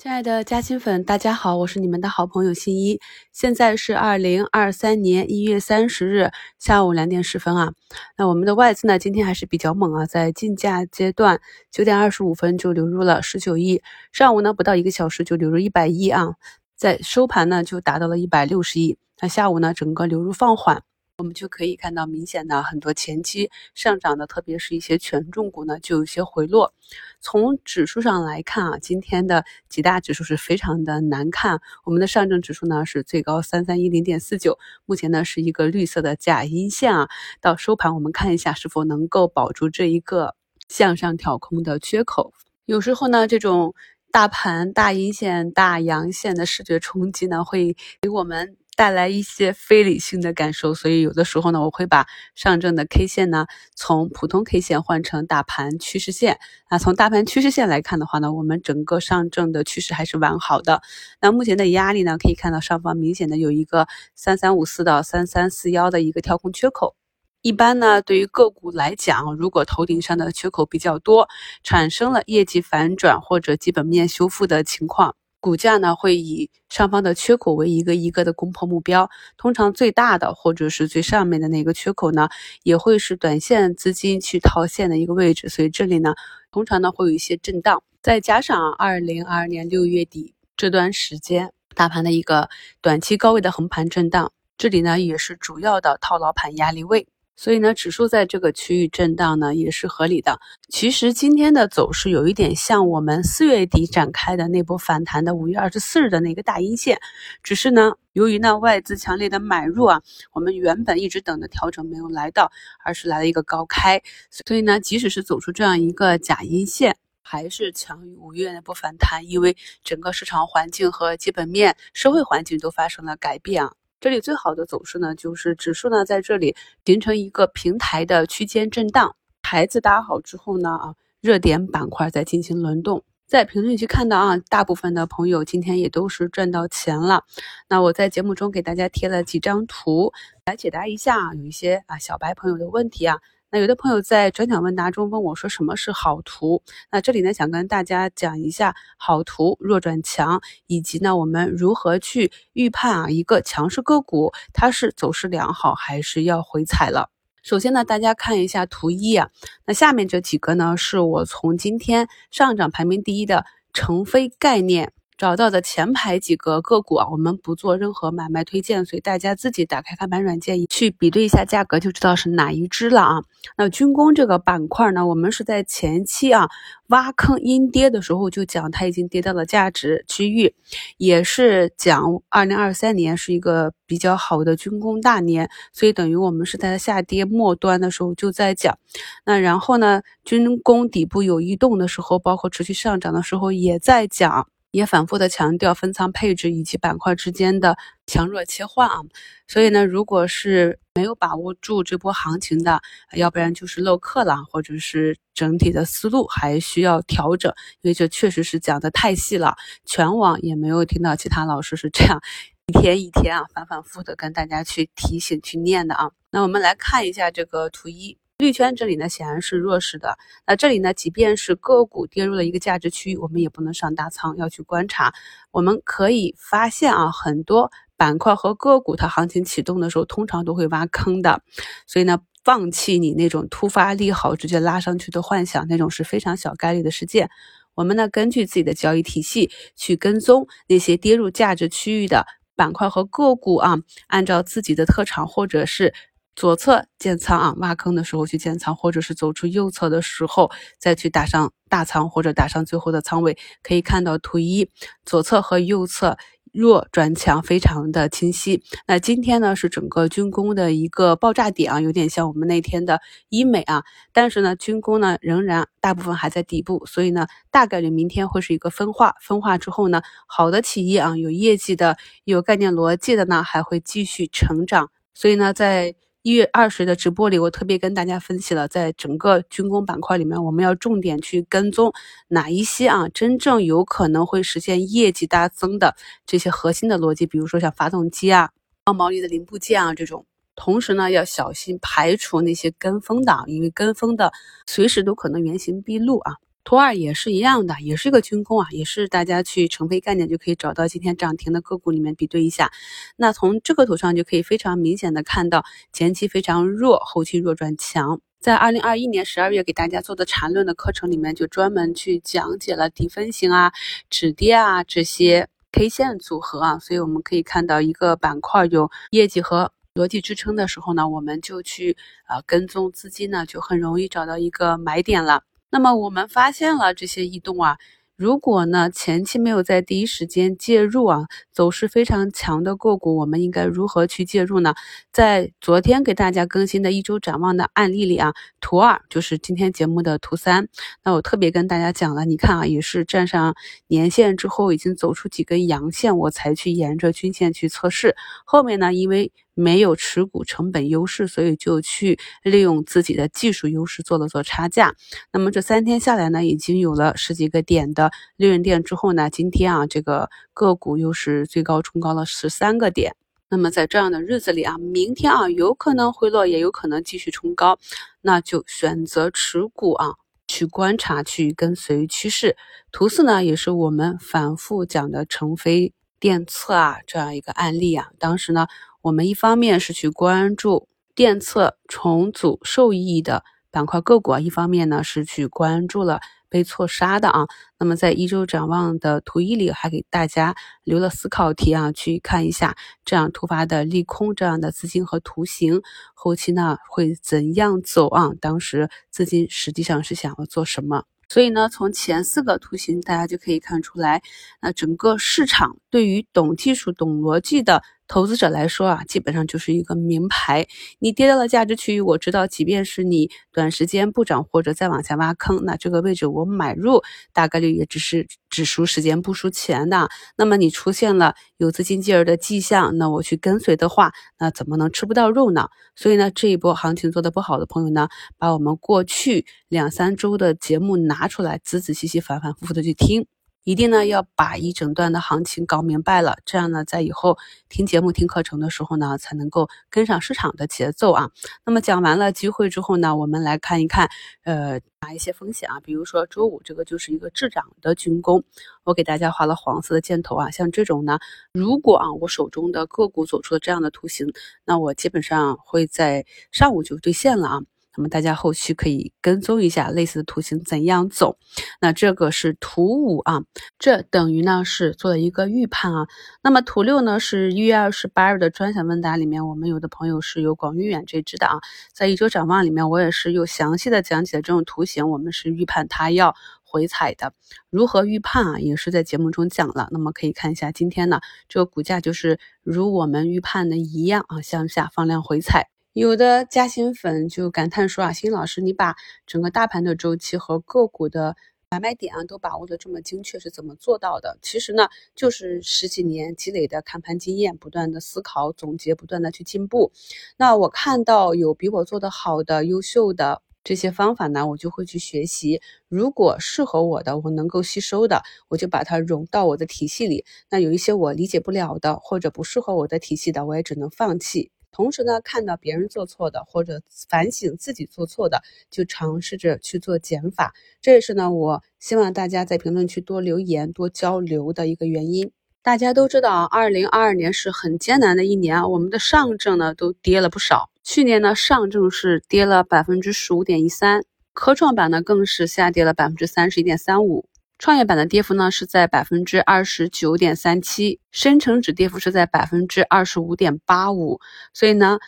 亲爱的嘉兴粉，大家好，我是你们的好朋友新一。现在是二零二三年一月三十日下午两点十分啊。那我们的外资呢，今天还是比较猛啊，在竞价阶段九点二十五分就流入了十九亿，上午呢不到一个小时就流入一百亿啊，在收盘呢就达到了一百六十亿。那下午呢，整个流入放缓。我们就可以看到明显的很多前期上涨的，特别是一些权重股呢，就有些回落。从指数上来看啊，今天的几大指数是非常的难看。我们的上证指数呢是最高三三一零点四九，目前呢是一个绿色的假阴线啊。到收盘我们看一下是否能够保住这一个向上挑空的缺口。有时候呢，这种大盘大阴线、大阳线的视觉冲击呢，会给我们。带来一些非理性的感受，所以有的时候呢，我会把上证的 K 线呢从普通 K 线换成大盘趋势线。那从大盘趋势线来看的话呢，我们整个上证的趋势还是完好的。那目前的压力呢，可以看到上方明显的有一个三三五四到三三四幺的一个跳空缺口。一般呢，对于个股来讲，如果头顶上的缺口比较多，产生了业绩反转或者基本面修复的情况。股价呢会以上方的缺口为一个一个的攻破目标，通常最大的或者是最上面的那个缺口呢，也会是短线资金去套现的一个位置，所以这里呢，通常呢会有一些震荡，再加上二零二二年六月底这段时间大盘的一个短期高位的横盘震荡，这里呢也是主要的套牢盘压力位。所以呢，指数在这个区域震荡呢也是合理的。其实今天的走势有一点像我们四月底展开的那波反弹的五月二十四日的那个大阴线，只是呢，由于呢外资强烈的买入啊，我们原本一直等的调整没有来到，而是来了一个高开。所以呢，即使是走出这样一个假阴线，还是强于五月那波反弹，因为整个市场环境和基本面、社会环境都发生了改变啊。这里最好的走势呢，就是指数呢在这里形成一个平台的区间震荡，台子搭好之后呢，啊，热点板块在进行轮动。在评论区看到啊，大部分的朋友今天也都是赚到钱了。那我在节目中给大家贴了几张图来解答一下有一些啊小白朋友的问题啊。那有的朋友在转讲问答中问我说什么是好图？那这里呢想跟大家讲一下好图弱转强，以及呢我们如何去预判啊一个强势个股它是走势良好还是要回踩了。首先呢大家看一下图一啊，那下面这几个呢是我从今天上涨排名第一的成飞概念。找到的前排几个个股啊，我们不做任何买卖推荐，所以大家自己打开看盘软件去比对一下价格，就知道是哪一只了啊。那军工这个板块呢，我们是在前期啊挖坑阴跌的时候就讲它已经跌到了价值区域，也是讲二零二三年是一个比较好的军工大年，所以等于我们是在下跌末端的时候就在讲。那然后呢，军工底部有异动的时候，包括持续上涨的时候也在讲。也反复的强调分仓配置以及板块之间的强弱切换啊，所以呢，如果是没有把握住这波行情的，要不然就是漏课了，或者是整体的思路还需要调整，因为这确实是讲的太细了，全网也没有听到其他老师是这样一天一天啊反反复的跟大家去提醒去念的啊。那我们来看一下这个图一。绿圈这里呢显然是弱势的，那这里呢，即便是个股跌入了一个价值区域，我们也不能上大仓，要去观察。我们可以发现啊，很多板块和个股它行情启动的时候，通常都会挖坑的，所以呢，放弃你那种突发利好直接拉上去的幻想，那种是非常小概率的事件。我们呢，根据自己的交易体系去跟踪那些跌入价值区域的板块和个股啊，按照自己的特长或者是。左侧建仓啊，挖坑的时候去建仓，或者是走出右侧的时候再去打上大仓或者打上最后的仓位。可以看到图一，左侧和右侧弱转强，非常的清晰。那今天呢是整个军工的一个爆炸点啊，有点像我们那天的医美啊。但是呢，军工呢仍然大部分还在底部，所以呢大概率明天会是一个分化。分化之后呢，好的企业啊，有业绩的、有概念逻辑的呢，还会继续成长。所以呢，在一月二十的直播里，我特别跟大家分析了，在整个军工板块里面，我们要重点去跟踪哪一些啊，真正有可能会实现业绩大增的这些核心的逻辑，比如说像发动机啊、高毛利的零部件啊这种。同时呢，要小心排除那些跟风的，因为跟风的随时都可能原形毕露啊。图二也是一样的，也是一个军工啊，也是大家去成飞概念就可以找到今天涨停的个股里面比对一下。那从这个图上就可以非常明显的看到前期非常弱，后期弱转强。在二零二一年十二月给大家做的缠论的课程里面，就专门去讲解了底分型啊、止跌啊这些 K 线组合啊。所以我们可以看到一个板块有业绩和逻辑支撑的时候呢，我们就去呃跟踪资金呢，就很容易找到一个买点了。那么我们发现了这些异动啊，如果呢前期没有在第一时间介入啊，走势非常强的个股，我们应该如何去介入呢？在昨天给大家更新的一周展望的案例里啊，图二就是今天节目的图三，那我特别跟大家讲了，你看啊，也是站上年线之后已经走出几根阳线，我才去沿着均线去测试，后面呢因为。没有持股成本优势，所以就去利用自己的技术优势做了做差价。那么这三天下来呢，已经有了十几个点的利润点之后呢，今天啊这个个股又是最高冲高了十三个点。那么在这样的日子里啊，明天啊有可能回落，也有可能继续冲高，那就选择持股啊，去观察，去跟随趋势。图四呢，也是我们反复讲的成飞电测啊这样一个案例啊，当时呢。我们一方面是去关注电测重组受益的板块个股啊，一方面呢是去关注了被错杀的啊。那么在一周展望的图一里，还给大家留了思考题啊，去看一下这样突发的利空这样的资金和图形，后期呢会怎样走啊？当时资金实际上是想要做什么？所以呢，从前四个图形大家就可以看出来，那整个市场对于懂技术、懂逻辑的。投资者来说啊，基本上就是一个名牌。你跌到了价值区域，我知道，即便是你短时间不涨或者再往下挖坑，那这个位置我买入大概率也只是只输时间不输钱的。那么你出现了有资金介入的迹象，那我去跟随的话，那怎么能吃不到肉呢？所以呢，这一波行情做的不好的朋友呢，把我们过去两三周的节目拿出来，仔仔细细、反反复复的去听。一定呢要把一整段的行情搞明白了，这样呢，在以后听节目、听课程的时候呢，才能够跟上市场的节奏啊。那么讲完了机会之后呢，我们来看一看，呃，哪一些风险啊？比如说周五这个就是一个滞涨的军工，我给大家画了黄色的箭头啊。像这种呢，如果啊我手中的个股走出了这样的图形，那我基本上会在上午就兑现了啊。那么大家后续可以跟踪一下类似的图形怎样走。那这个是图五啊，这等于呢是做了一个预判啊。那么图六呢是一月二十八日的专享问答里面，我们有的朋友是有广域远这支的啊，在一周展望里面我也是有详细的讲解这种图形，我们是预判它要回踩的。如何预判啊，也是在节目中讲了。那么可以看一下今天呢，这个股价就是如我们预判的一样啊，向下放量回踩。有的嘉兴粉就感叹说啊，新老师，你把整个大盘的周期和个股的买卖点啊都把握的这么精确，是怎么做到的？其实呢，就是十几年积累的看盘经验，不断的思考总结，不断的去进步。那我看到有比我做的好的、优秀的这些方法呢，我就会去学习。如果适合我的，我能够吸收的，我就把它融到我的体系里。那有一些我理解不了的，或者不适合我的体系的，我也只能放弃。同时呢，看到别人做错的，或者反省自己做错的，就尝试着去做减法。这也是呢，我希望大家在评论区多留言、多交流的一个原因。大家都知道啊，二零二二年是很艰难的一年啊，我们的上证呢都跌了不少。去年呢，上证是跌了百分之十五点一三，科创板呢更是下跌了百分之三十一点三五。创业板的跌幅呢是在百分之二十九点三七，深成指跌幅是在百分之二十五点八五，所以呢，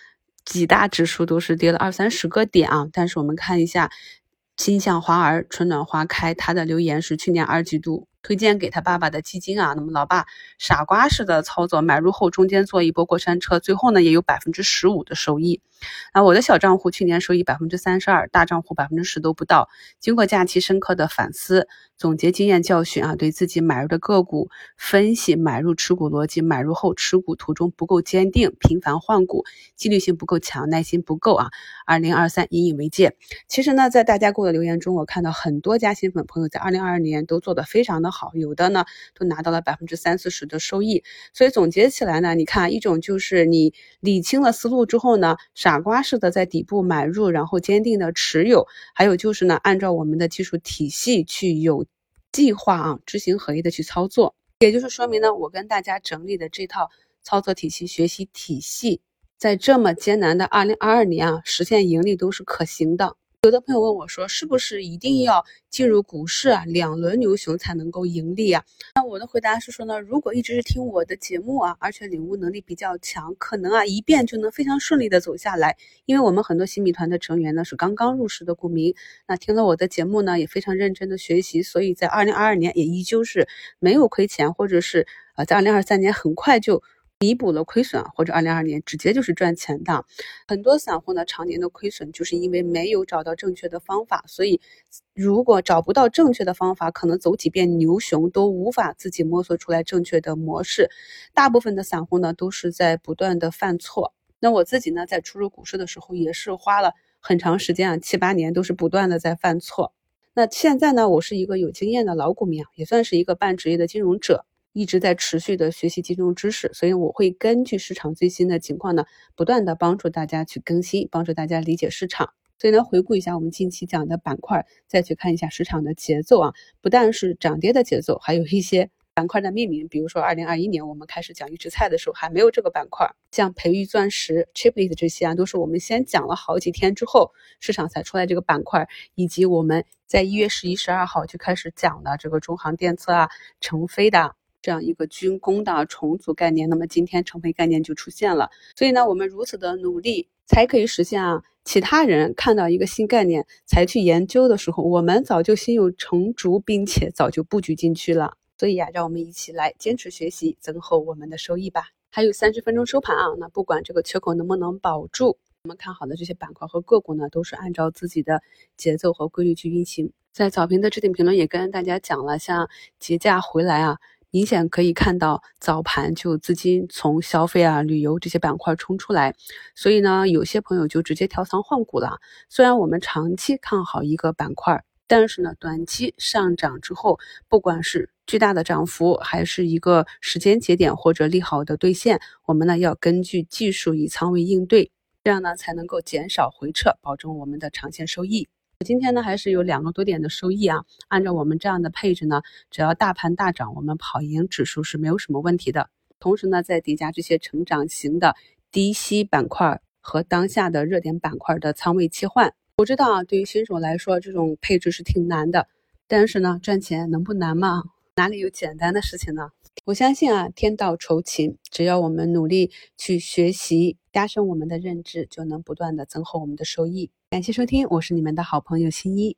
几大指数都是跌了二三十个点啊。但是我们看一下，心向花儿春暖花开，它的留言是去年二季度。推荐给他爸爸的基金啊，那么老爸傻瓜式的操作，买入后中间做一波过山车，最后呢也有百分之十五的收益。啊，我的小账户去年收益百分之三十二，大账户百分之十都不到。经过假期深刻的反思，总结经验教训啊，对自己买入的个股分析买入持股逻辑，买入后持股途中不够坚定，频繁换股，纪律性不够强，耐心不够啊。二零二三引以为戒。其实呢，在大家给我的留言中，我看到很多加新粉朋友在二零二二年都做得非常的。好，有的呢都拿到了百分之三四十的收益。所以总结起来呢，你看一种就是你理清了思路之后呢，傻瓜式的在底部买入，然后坚定的持有；还有就是呢，按照我们的技术体系去有计划啊，知行合一的去操作。也就是说明呢，我跟大家整理的这套操作体系、学习体系，在这么艰难的二零二二年啊，实现盈利都是可行的。有的朋友问我说，是不是一定要进入股市啊，两轮牛熊才能够盈利啊？那我的回答是说呢，如果一直是听我的节目啊，而且领悟能力比较强，可能啊一遍就能非常顺利的走下来。因为我们很多新米团的成员呢是刚刚入市的股民，那听了我的节目呢也非常认真的学习，所以在二零二二年也依旧是没有亏钱，或者是呃在二零二三年很快就。弥补了亏损，或者二零二二年直接就是赚钱的。很多散户呢，常年的亏损，就是因为没有找到正确的方法。所以，如果找不到正确的方法，可能走几遍牛熊都无法自己摸索出来正确的模式。大部分的散户呢，都是在不断的犯错。那我自己呢，在初入股市的时候，也是花了很长时间啊，七八年都是不断的在犯错。那现在呢，我是一个有经验的老股民啊，也算是一个半职业的金融者。一直在持续的学习金融知识，所以我会根据市场最新的情况呢，不断的帮助大家去更新，帮助大家理解市场。所以呢，回顾一下我们近期讲的板块，再去看一下市场的节奏啊，不但是涨跌的节奏，还有一些板块的命名。比如说，二零二一年我们开始讲预制菜的时候，还没有这个板块，像培育钻石、Chiplet 这些啊，都是我们先讲了好几天之后，市场才出来这个板块，以及我们在一月十一、十二号就开始讲的这个中航电测啊、成飞的。这样一个军工的重组概念，那么今天成飞概念就出现了。所以呢，我们如此的努力，才可以实现啊。其他人看到一个新概念才去研究的时候，我们早就心有成竹，并且早就布局进去了。所以啊，让我们一起来坚持学习，增厚我们的收益吧。还有三十分钟收盘啊，那不管这个缺口能不能保住，我们看好的这些板块和个股呢，都是按照自己的节奏和规律去运行。在早评的置顶评论也跟大家讲了，像节假回来啊。明显可以看到早盘就资金从消费啊、旅游这些板块冲出来，所以呢，有些朋友就直接调仓换股了。虽然我们长期看好一个板块，但是呢，短期上涨之后，不管是巨大的涨幅，还是一个时间节点或者利好的兑现，我们呢要根据技术以仓位应对，这样呢才能够减少回撤，保证我们的长线收益。今天呢，还是有两个多点的收益啊。按照我们这样的配置呢，只要大盘大涨，我们跑赢指数是没有什么问题的。同时呢，再叠加这些成长型的低息板块和当下的热点板块的仓位切换，我知道啊，对于新手来说，这种配置是挺难的。但是呢，赚钱能不难吗？哪里有简单的事情呢？我相信啊，天道酬勤，只要我们努力去学习，加深我们的认知，就能不断的增厚我们的收益。感谢收听，我是你们的好朋友新一。